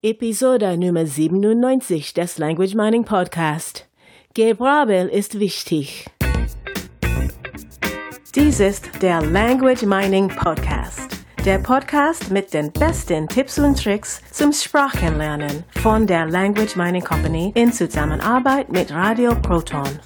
Episode Nummer 97 des Language Mining Podcast. Gebrabbel ist wichtig. Dies ist der Language Mining Podcast. Der Podcast mit den besten Tipps und Tricks zum Sprachenlernen von der Language Mining Company in Zusammenarbeit mit Radio Proton.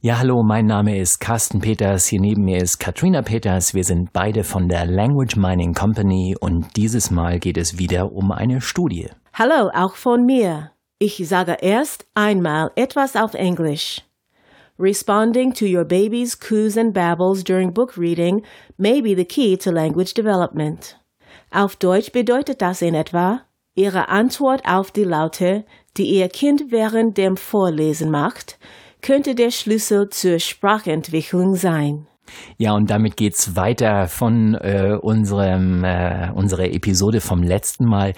Ja, hallo, mein Name ist Carsten Peters. Hier neben mir ist Katrina Peters. Wir sind beide von der Language Mining Company und dieses Mal geht es wieder um eine Studie. Hallo, auch von mir. Ich sage erst einmal etwas auf Englisch. Responding to your baby's coos and babbles during book reading may be the key to language development. Auf Deutsch bedeutet das in etwa, Ihre Antwort auf die Laute, die Ihr Kind während dem Vorlesen macht, könnte der Schlüssel zur Sprachentwicklung sein. Ja, und damit geht's weiter von äh, unserem äh, unserer Episode vom letzten Mal.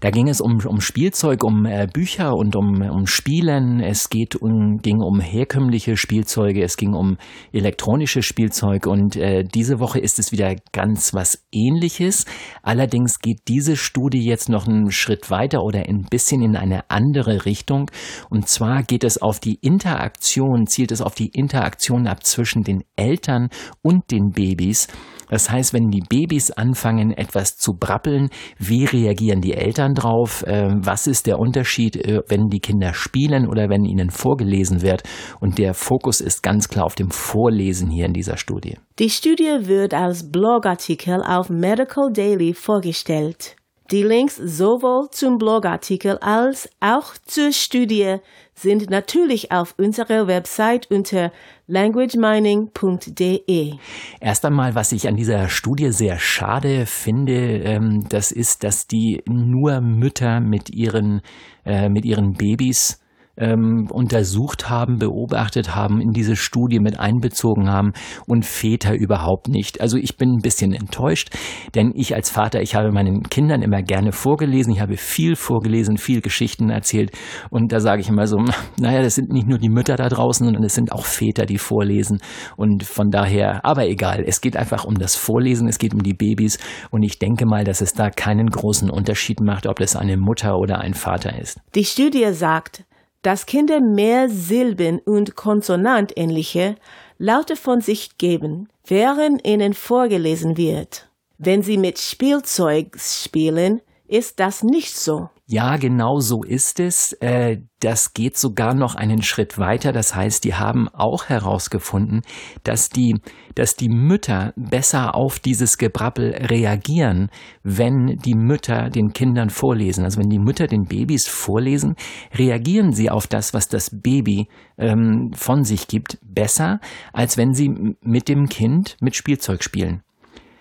Da ging es um, um Spielzeug, um äh, Bücher und um, um Spielen. Es geht um, ging um herkömmliche Spielzeuge, es ging um elektronische Spielzeug und äh, diese Woche ist es wieder ganz was ähnliches. Allerdings geht diese Studie jetzt noch einen Schritt weiter oder ein bisschen in eine andere Richtung. Und zwar geht es auf die Interaktion, zielt es auf die Interaktion ab zwischen den Eltern und den Babys. Das heißt, wenn die Babys anfangen, etwas zu brappeln, wie reagieren die Eltern drauf? Ähm, was ist der Unterschied, äh, wenn die Kinder spielen oder wenn ihnen vorgelesen wird? Und der Fokus ist ganz klar auf dem Vorlesen hier in dieser Studie. Die Studie wird als Blogartikel auf Medical Daily vorgestellt. Die Links sowohl zum Blogartikel als auch zur Studie sind natürlich auf unserer Website unter languagemining.de. Erst einmal, was ich an dieser Studie sehr schade finde, ähm, das ist, dass die nur Mütter mit ihren, äh, mit ihren Babys ähm, untersucht haben, beobachtet haben, in diese Studie mit einbezogen haben und Väter überhaupt nicht. Also ich bin ein bisschen enttäuscht, denn ich als Vater, ich habe meinen Kindern immer gerne vorgelesen, ich habe viel vorgelesen, viel Geschichten erzählt und da sage ich immer so, naja, das sind nicht nur die Mütter da draußen, sondern es sind auch Väter, die vorlesen und von daher, aber egal, es geht einfach um das Vorlesen, es geht um die Babys und ich denke mal, dass es da keinen großen Unterschied macht, ob das eine Mutter oder ein Vater ist. Die Studie sagt, dass Kinder mehr Silben und konsonantähnliche Laute von sich geben, während ihnen vorgelesen wird. Wenn sie mit Spielzeug spielen, ist das nicht so. Ja, genau so ist es. Äh, das geht sogar noch einen Schritt weiter. Das heißt, die haben auch herausgefunden, dass die, dass die Mütter besser auf dieses Gebrabbel reagieren, wenn die Mütter den Kindern vorlesen. Also wenn die Mütter den Babys vorlesen, reagieren sie auf das, was das Baby ähm, von sich gibt, besser, als wenn sie mit dem Kind mit Spielzeug spielen.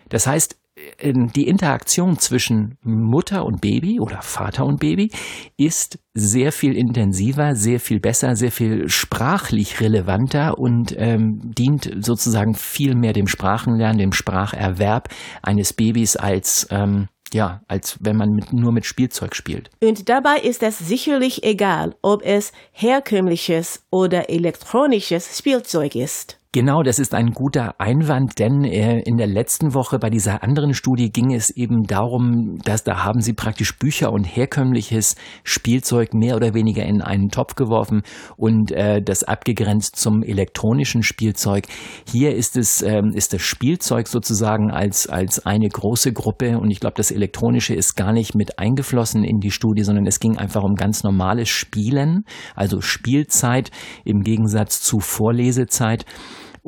Das heißt, die Interaktion zwischen Mutter und Baby oder Vater und Baby ist sehr viel intensiver, sehr viel besser, sehr viel sprachlich relevanter und ähm, dient sozusagen viel mehr dem Sprachenlernen, dem Spracherwerb eines Babys als ähm, ja, als wenn man mit, nur mit Spielzeug spielt. Und dabei ist es sicherlich egal, ob es herkömmliches oder elektronisches Spielzeug ist. Genau, das ist ein guter Einwand, denn äh, in der letzten Woche bei dieser anderen Studie ging es eben darum, dass da haben sie praktisch Bücher und herkömmliches Spielzeug mehr oder weniger in einen Topf geworfen und äh, das abgegrenzt zum elektronischen Spielzeug. Hier ist es ähm, ist das Spielzeug sozusagen als als eine große Gruppe und ich glaube, das elektronische ist gar nicht mit eingeflossen in die Studie, sondern es ging einfach um ganz normales Spielen, also Spielzeit im Gegensatz zu Vorlesezeit.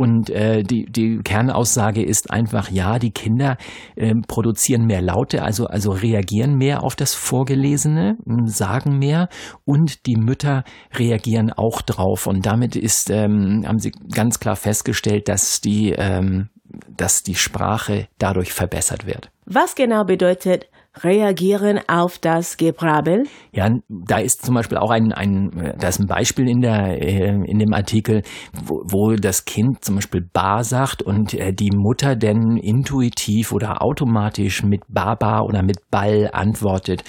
Und äh, die, die Kernaussage ist einfach, ja, die Kinder äh, produzieren mehr Laute, also, also reagieren mehr auf das Vorgelesene, sagen mehr und die Mütter reagieren auch drauf. Und damit ist, ähm, haben sie ganz klar festgestellt, dass die, ähm, dass die Sprache dadurch verbessert wird. Was genau bedeutet reagieren auf das Gebrabbel? Ja, da ist zum Beispiel auch ein, ein da ist ein Beispiel in der äh, in dem Artikel, wo, wo das Kind zum Beispiel Bar sagt und äh, die Mutter denn intuitiv oder automatisch mit Baba oder mit Ball antwortet.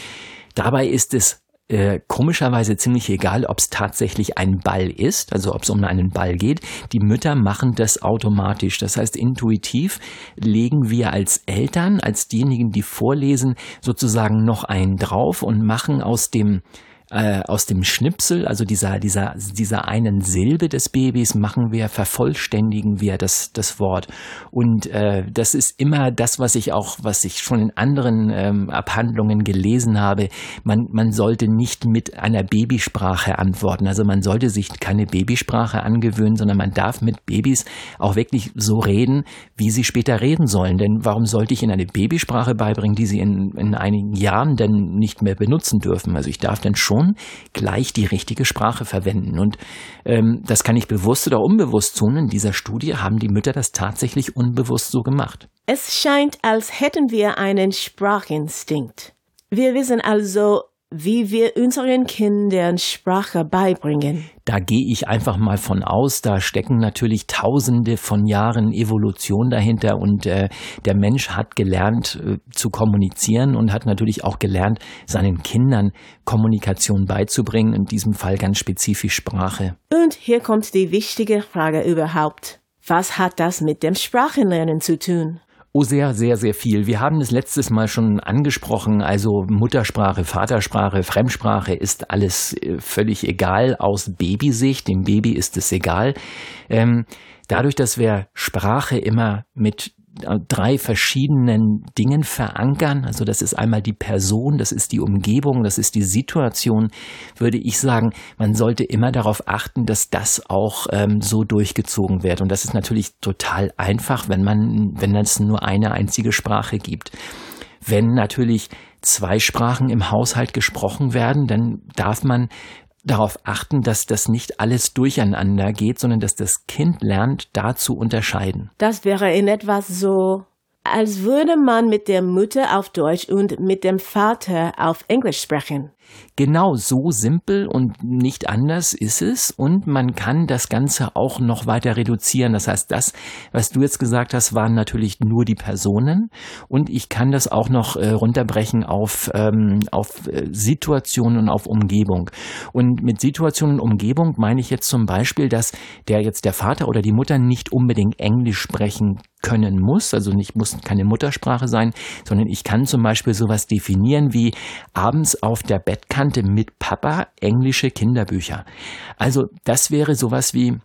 Dabei ist es äh, komischerweise ziemlich egal, ob es tatsächlich ein Ball ist, also ob es um einen Ball geht. Die Mütter machen das automatisch. Das heißt, intuitiv legen wir als Eltern, als diejenigen, die vorlesen, sozusagen noch einen drauf und machen aus dem äh, aus dem Schnipsel, also dieser, dieser, dieser einen Silbe des Babys, machen wir, vervollständigen wir das, das Wort. Und äh, das ist immer das, was ich auch, was ich schon in anderen ähm, Abhandlungen gelesen habe. Man, man sollte nicht mit einer Babysprache antworten. Also man sollte sich keine Babysprache angewöhnen, sondern man darf mit Babys auch wirklich so reden, wie sie später reden sollen. Denn warum sollte ich ihnen eine Babysprache beibringen, die sie in, in einigen Jahren denn nicht mehr benutzen dürfen? Also ich darf dann schon Person gleich die richtige Sprache verwenden. Und ähm, das kann ich bewusst oder unbewusst tun. In dieser Studie haben die Mütter das tatsächlich unbewusst so gemacht. Es scheint, als hätten wir einen Sprachinstinkt. Wir wissen also, wie wir unseren Kindern Sprache beibringen. Da gehe ich einfach mal von aus, da stecken natürlich tausende von Jahren Evolution dahinter und äh, der Mensch hat gelernt äh, zu kommunizieren und hat natürlich auch gelernt, seinen Kindern Kommunikation beizubringen, in diesem Fall ganz spezifisch Sprache. Und hier kommt die wichtige Frage überhaupt. Was hat das mit dem Sprachenlernen zu tun? Oh, sehr, sehr, sehr viel. Wir haben es letztes Mal schon angesprochen. Also Muttersprache, Vatersprache, Fremdsprache ist alles äh, völlig egal aus Babysicht. Dem Baby ist es egal. Ähm, dadurch, dass wir Sprache immer mit drei verschiedenen Dingen verankern. Also das ist einmal die Person, das ist die Umgebung, das ist die Situation, würde ich sagen, man sollte immer darauf achten, dass das auch ähm, so durchgezogen wird. Und das ist natürlich total einfach, wenn man, wenn es nur eine einzige Sprache gibt. Wenn natürlich zwei Sprachen im Haushalt gesprochen werden, dann darf man darauf achten, dass das nicht alles durcheinander geht, sondern dass das Kind lernt, da zu unterscheiden. Das wäre in etwas so, als würde man mit der Mutter auf Deutsch und mit dem Vater auf Englisch sprechen. Genau so simpel und nicht anders ist es und man kann das Ganze auch noch weiter reduzieren. Das heißt, das, was du jetzt gesagt hast, waren natürlich nur die Personen und ich kann das auch noch äh, runterbrechen auf, ähm, auf äh, Situationen und auf Umgebung. Und mit Situation und Umgebung meine ich jetzt zum Beispiel, dass der jetzt der Vater oder die Mutter nicht unbedingt Englisch sprechen können muss, also nicht muss keine Muttersprache sein, sondern ich kann zum Beispiel sowas definieren wie abends auf der Bettkante mit Papa englische Kinderbücher. Also das wäre sowas wie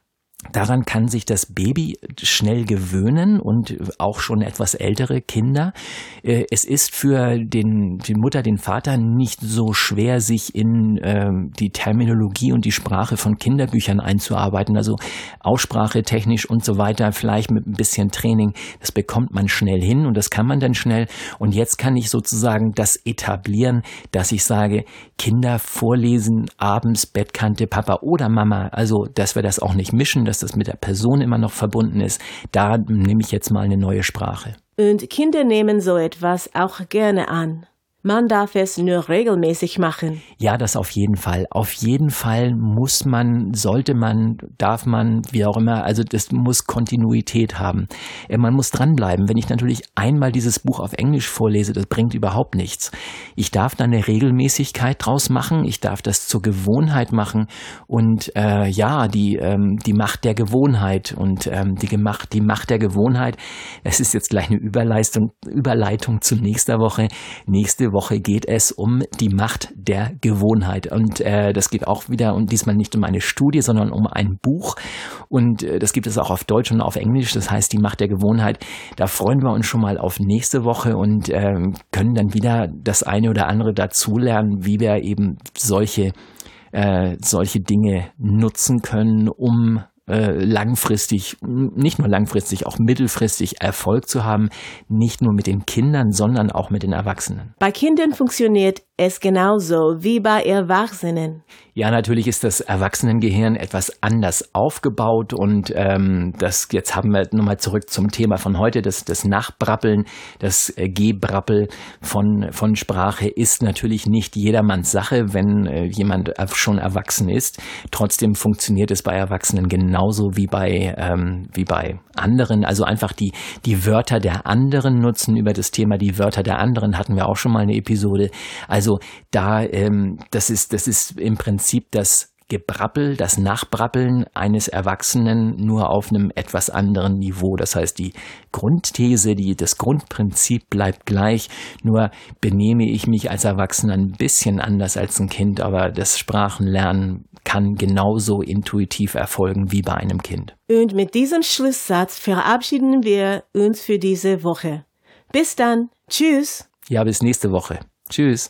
Daran kann sich das Baby schnell gewöhnen und auch schon etwas ältere Kinder. Äh, es ist für den, die Mutter, den Vater nicht so schwer, sich in äh, die Terminologie und die Sprache von Kinderbüchern einzuarbeiten. Also Aussprache technisch und so weiter, vielleicht mit ein bisschen Training. Das bekommt man schnell hin und das kann man dann schnell. Und jetzt kann ich sozusagen das etablieren, dass ich sage, Kinder vorlesen abends Bettkante Papa oder Mama. Also, dass wir das auch nicht mischen dass das mit der Person immer noch verbunden ist, da nehme ich jetzt mal eine neue Sprache. Und Kinder nehmen so etwas auch gerne an. Man darf es nur regelmäßig machen. Ja, das auf jeden Fall. Auf jeden Fall muss man, sollte man, darf man, wie auch immer, also das muss Kontinuität haben. Äh, man muss dranbleiben. Wenn ich natürlich einmal dieses Buch auf Englisch vorlese, das bringt überhaupt nichts. Ich darf da eine Regelmäßigkeit draus machen. Ich darf das zur Gewohnheit machen. Und äh, ja, die, ähm, die Macht der Gewohnheit und ähm, die, Gemacht, die Macht der Gewohnheit, es ist jetzt gleich eine Überleistung, Überleitung zu nächster Woche. Nächste Woche Woche geht es um die Macht der Gewohnheit. Und äh, das geht auch wieder und diesmal nicht um eine Studie, sondern um ein Buch. Und äh, das gibt es auch auf Deutsch und auf Englisch. Das heißt, die Macht der Gewohnheit. Da freuen wir uns schon mal auf nächste Woche und äh, können dann wieder das eine oder andere dazulernen, wie wir eben solche äh, solche Dinge nutzen können, um äh, langfristig, nicht nur langfristig, auch mittelfristig Erfolg zu haben, nicht nur mit den Kindern, sondern auch mit den Erwachsenen. Bei Kindern funktioniert es genauso wie bei Erwachsenen. Ja, natürlich ist das Erwachsenengehirn etwas anders aufgebaut und ähm, das jetzt haben wir nochmal zurück zum Thema von heute, das, das Nachbrappeln, das äh, Gebrappel von, von Sprache ist natürlich nicht jedermanns Sache, wenn äh, jemand schon erwachsen ist. Trotzdem funktioniert es bei Erwachsenen genauso wie bei, ähm, wie bei anderen. Also einfach die, die Wörter der anderen nutzen. Über das Thema die Wörter der anderen hatten wir auch schon mal eine Episode. Also Also da, ähm, das ist, das ist im Prinzip das Gebrabbel, das Nachbrabbeln eines Erwachsenen nur auf einem etwas anderen Niveau. Das heißt, die Grundthese, die, das Grundprinzip bleibt gleich, nur benehme ich mich als Erwachsener ein bisschen anders als ein Kind, aber das Sprachenlernen kann genauso intuitiv erfolgen wie bei einem Kind. Und mit diesem Schlusssatz verabschieden wir uns für diese Woche. Bis dann. Tschüss. Ja, bis nächste Woche. Tschüss.